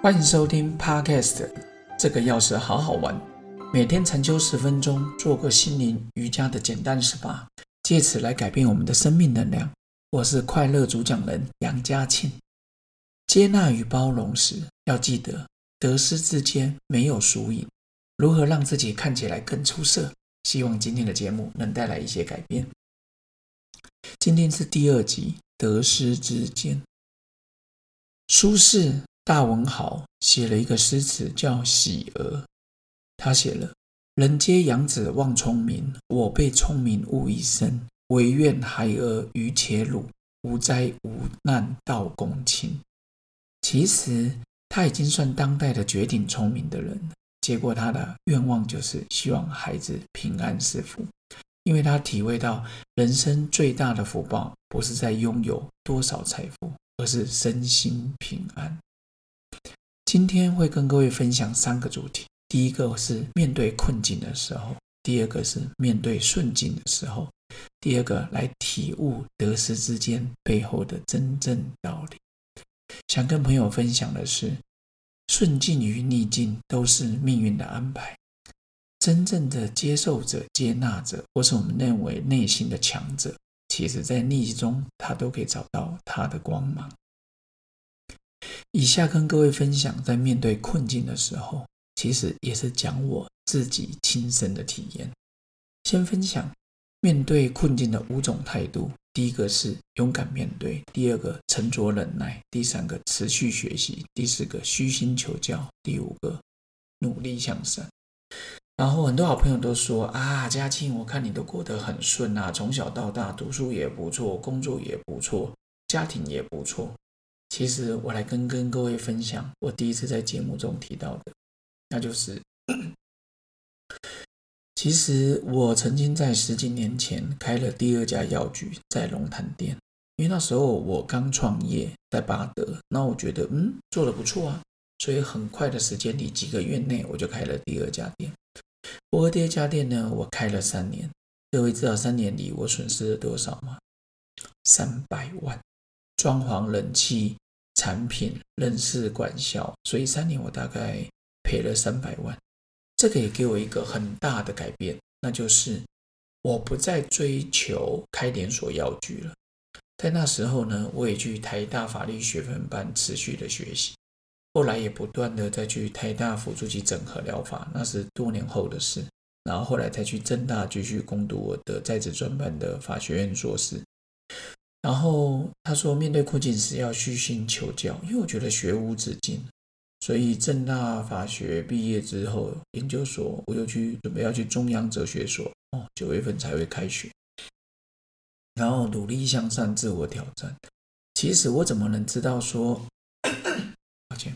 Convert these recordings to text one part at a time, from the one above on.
欢迎收听 Podcast，这个钥匙好好玩。每天禅修十分钟，做个心灵瑜伽的简单 SPA，借此来改变我们的生命能量。我是快乐主讲人杨家庆。接纳与包容时，要记得得失之间没有输赢。如何让自己看起来更出色？希望今天的节目能带来一些改变。今天是第二集，得失之间。舒适大文豪写了一个诗词叫《喜鹅》，他写了：“人皆养子望聪明，我被聪明误一生。唯愿孩儿愚且鲁，无灾无难到公卿。”其实他已经算当代的绝顶聪明的人。结果他的愿望就是希望孩子平安是福，因为他体会到人生最大的福报不是在拥有多少财富，而是身心平安。今天会跟各位分享三个主题：第一个是面对困境的时候；第二个是面对顺境的时候；第二个来体悟得失之间背后的真正道理。想跟朋友分享的是，顺境与逆境都是命运的安排。真正的接受者、接纳者，或是我们认为内心的强者，其实在逆境中，他都可以找到他的光芒。以下跟各位分享，在面对困境的时候，其实也是讲我自己亲身的体验。先分享面对困境的五种态度：第一个是勇敢面对；第二个沉着忍耐；第三个持续学习；第四个虚心求教；第五个努力向上。然后很多好朋友都说啊，嘉庆，我看你都过得很顺啊，从小到大读书也不错，工作也不错，家庭也不错。其实我来跟跟各位分享，我第一次在节目中提到的，那就是，其实我曾经在十几年前开了第二家药局，在龙潭店，因为那时候我刚创业，在巴德，那我觉得嗯做的不错啊，所以很快的时间里，几个月内我就开了第二家店。不过第二家店呢，我开了三年，各位知道三年里我损失了多少吗？三百万。装潢、冷气、产品、人事、管销，所以三年我大概赔了三百万。这个也给我一个很大的改变，那就是我不再追求开连锁药局了。在那时候呢，我也去台大法律学分班持续的学习，后来也不断的再去台大辅助级整合疗法，那是多年后的事。然后后来再去正大继续攻读我的在职专班的法学院硕士。然后他说，面对困境时要虚心求教，因为我觉得学无止境。所以正大法学毕业之后，研究所我就去准备要去中央哲学所哦，九月份才会开学。然后努力向上，自我挑战。其实我怎么能知道说，抱歉，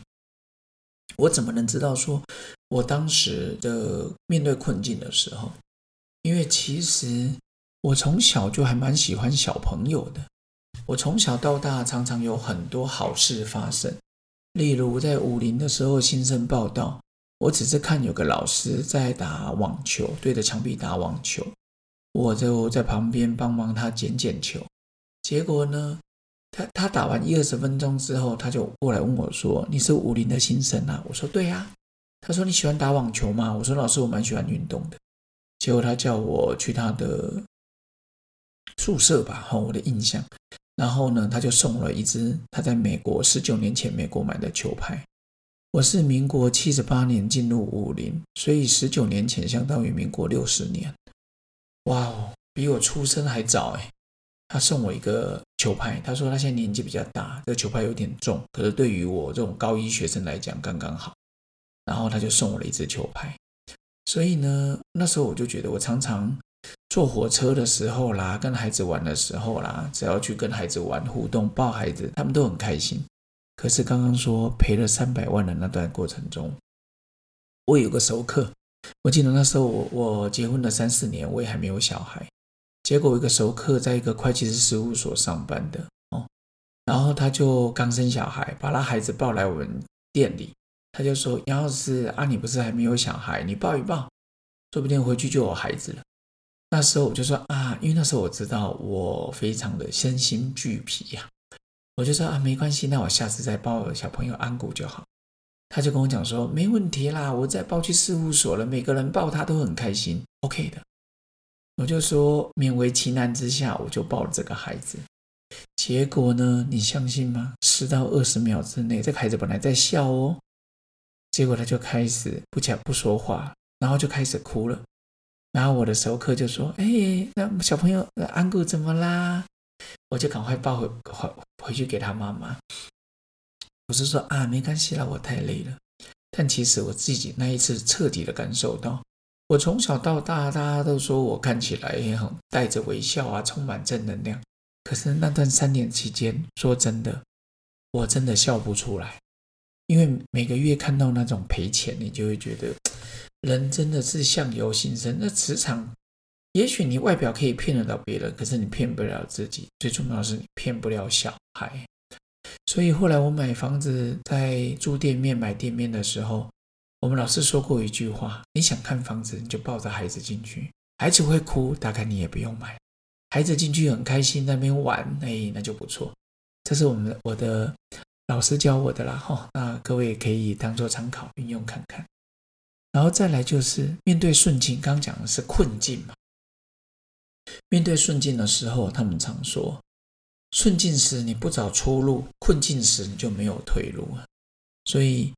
我怎么能知道说我当时的面对困境的时候，因为其实我从小就还蛮喜欢小朋友的。我从小到大常常有很多好事发生，例如在武林的时候，新生报道，我只是看有个老师在打网球，对着墙壁打网球，我就在旁边帮忙他捡捡球。结果呢，他他打完一二十分钟之后，他就过来问我说：“你是武林的新生啊？”我说：“对呀。”他说：“你喜欢打网球吗？”我说：“老师，我蛮喜欢运动的。”结果他叫我去他的宿舍吧，哈，我的印象。然后呢，他就送了一支他在美国十九年前美国买的球拍。我是民国七十八年进入武林，所以十九年前相当于民国六十年。哇哦，比我出生还早哎！他送我一个球拍，他说他现在年纪比较大，这个球拍有点重，可是对于我这种高一学生来讲刚刚好。然后他就送我了一支球拍，所以呢，那时候我就觉得我常常。坐火车的时候啦，跟孩子玩的时候啦，只要去跟孩子玩互动、抱孩子，他们都很开心。可是刚刚说赔了三百万的那段过程中，我有个熟客，我记得那时候我我结婚了三四年，我也还没有小孩。结果一个熟客在一个会计师事务所上班的哦，然后他就刚生小孩，把他孩子抱来我们店里，他就说：“杨老师啊，你不是还没有小孩，你抱一抱，说不定回去就有孩子了。”那时候我就说啊，因为那时候我知道我非常的身心俱疲呀，我就说啊，没关系，那我下次再抱小朋友安谷就好。他就跟我讲说，没问题啦，我再抱去事务所了，每个人抱他都很开心，OK 的。我就说勉为其难之下，我就抱了这个孩子。结果呢，你相信吗？十到二十秒之内，这个孩子本来在笑哦，结果他就开始不讲不说话，然后就开始哭了。然后我的熟客就说：“哎，那小朋友安谷怎么啦？”我就赶快抱回回回去给他妈妈。我是说啊，没关系啦，我太累了。但其实我自己那一次彻底的感受到。我从小到大，大家都说我看起来也很带着微笑啊，充满正能量。可是那段三年期间，说真的，我真的笑不出来，因为每个月看到那种赔钱，你就会觉得人真的是相由心生。那磁场，也许你外表可以骗得到别人，可是你骗不了自己。最重要的是，你骗不了小孩。所以后来我买房子，在租店面、买店面的时候。我们老师说过一句话：你想看房子，你就抱着孩子进去，孩子会哭，大概你也不用买。孩子进去很开心，那边玩，哎，那就不错。这是我们我的老师教我的啦，哈。那各位可以当做参考运用看看。然后再来就是面对顺境，刚讲的是困境嘛。面对顺境的时候，他们常说，顺境时你不找出路，困境时你就没有退路啊。所以。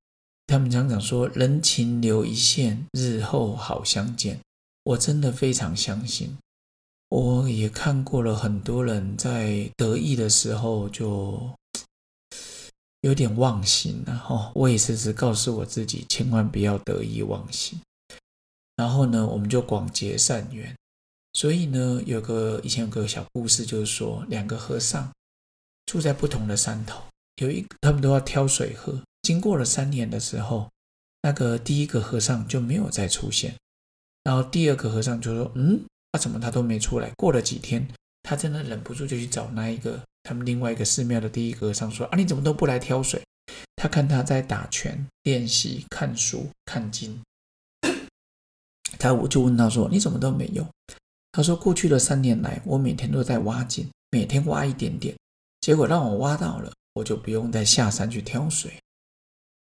他们常常说“人情留一线，日后好相见”。我真的非常相信。我也看过了很多人在得意的时候就有点忘形了哈。我也时时告诉我自己，千万不要得意忘形。然后呢，我们就广结善缘。所以呢，有个以前有个小故事，就是说两个和尚住在不同的山头，有一他们都要挑水喝。经过了三年的时候，那个第一个和尚就没有再出现，然后第二个和尚就说：“嗯，他怎么他都没出来？”过了几天，他真的忍不住就去找那一个他们另外一个寺庙的第一和尚说：“啊，你怎么都不来挑水？”他看他在打拳、练习、看书、看经，他我就问他说：“你怎么都没有？”他说：“过去的三年来，我每天都在挖井，每天挖一点点，结果让我挖到了，我就不用再下山去挑水。”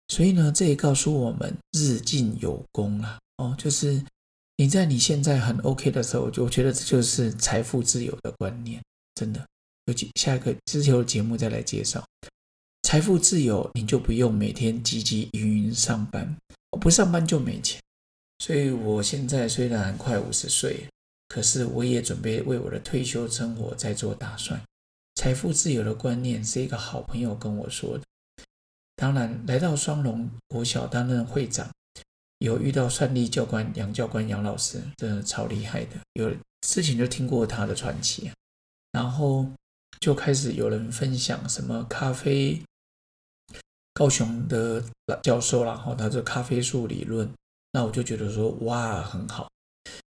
所以呢，这也告诉我们日进有功啊！哦，就是你在你现在很 OK 的时候，就我觉得这就是财富自由的观念，真的。有下一个之后的节目再来介绍财富自由，你就不用每天汲汲营营上班，不上班就没钱。所以我现在虽然快五十岁，可是我也准备为我的退休生活在做打算。财富自由的观念是一个好朋友跟我说的。当然，来到双龙国小担任会长，有遇到算力教官杨教官杨老师，真的超厉害的。有之前就听过他的传奇，然后就开始有人分享什么咖啡，高雄的教授然后他的咖啡树理论，那我就觉得说哇很好。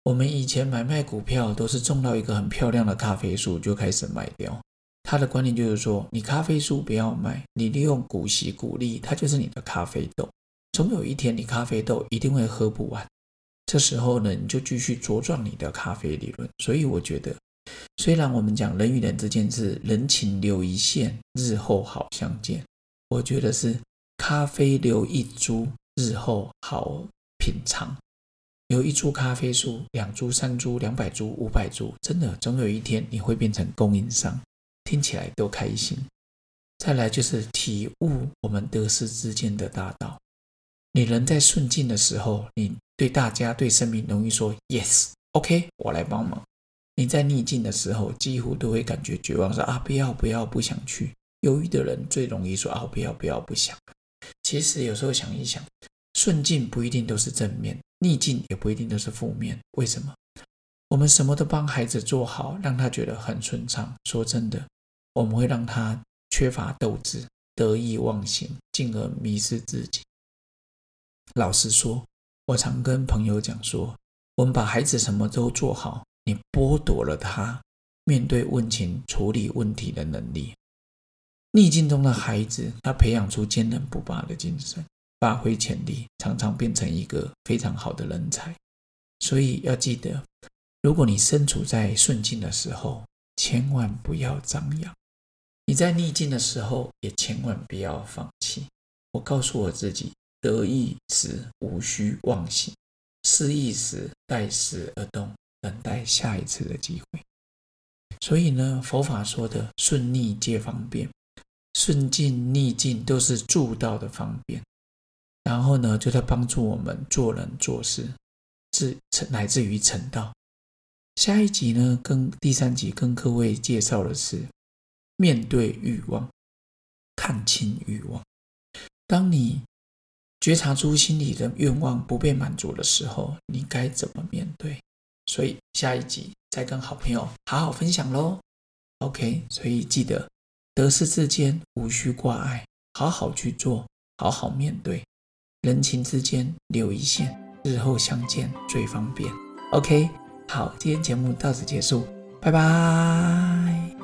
我们以前买卖股票都是种到一个很漂亮的咖啡树就开始卖掉。他的观念就是说，你咖啡树不要卖，你利用股息股利，它就是你的咖啡豆。总有一天，你咖啡豆一定会喝不完。这时候呢，你就继续茁壮你的咖啡理论。所以我觉得，虽然我们讲人与人之间是人情留一线，日后好相见，我觉得是咖啡留一株，日后好品尝。有一株咖啡树，两株、三株、两百株、五百株，真的总有一天你会变成供应商。听起来都开心。再来就是体悟我们得失之间的大道。你人在顺境的时候，你对大家、对生命容易说 “yes”，OK，我来帮忙。你在逆境的时候，几乎都会感觉绝望，说啊，不要不要，不想去。犹豫的人最容易说啊，不要不要，不想。其实有时候想一想，顺境不一定都是正面，逆境也不一定都是负面。为什么？我们什么都帮孩子做好，让他觉得很顺畅。说真的。我们会让他缺乏斗志、得意忘形，进而迷失自己。老实说，我常跟朋友讲说，我们把孩子什么都做好，你剥夺了他面对问题、处理问题的能力。逆境中的孩子，他培养出坚韧不拔的精神，发挥潜力，常常变成一个非常好的人才。所以要记得，如果你身处在顺境的时候，千万不要张扬。你在逆境的时候，也千万不要放弃。我告诉我自己，得意时无需忘形，失意时待时而动，等待下一次的机会。所以呢，佛法说的顺逆皆方便，顺境逆境都是助道的方便。然后呢，就在帮助我们做人做事，至乃至于成道。下一集呢，跟第三集跟各位介绍的是面对欲望，看清欲望。当你觉察出心里的愿望不被满足的时候，你该怎么面对？所以下一集再跟好朋友好好分享喽。OK，所以记得得失之间无需挂碍，好好去做，好好面对。人情之间留一线，日后相见最方便。OK，好，今天节目到此结束，拜拜。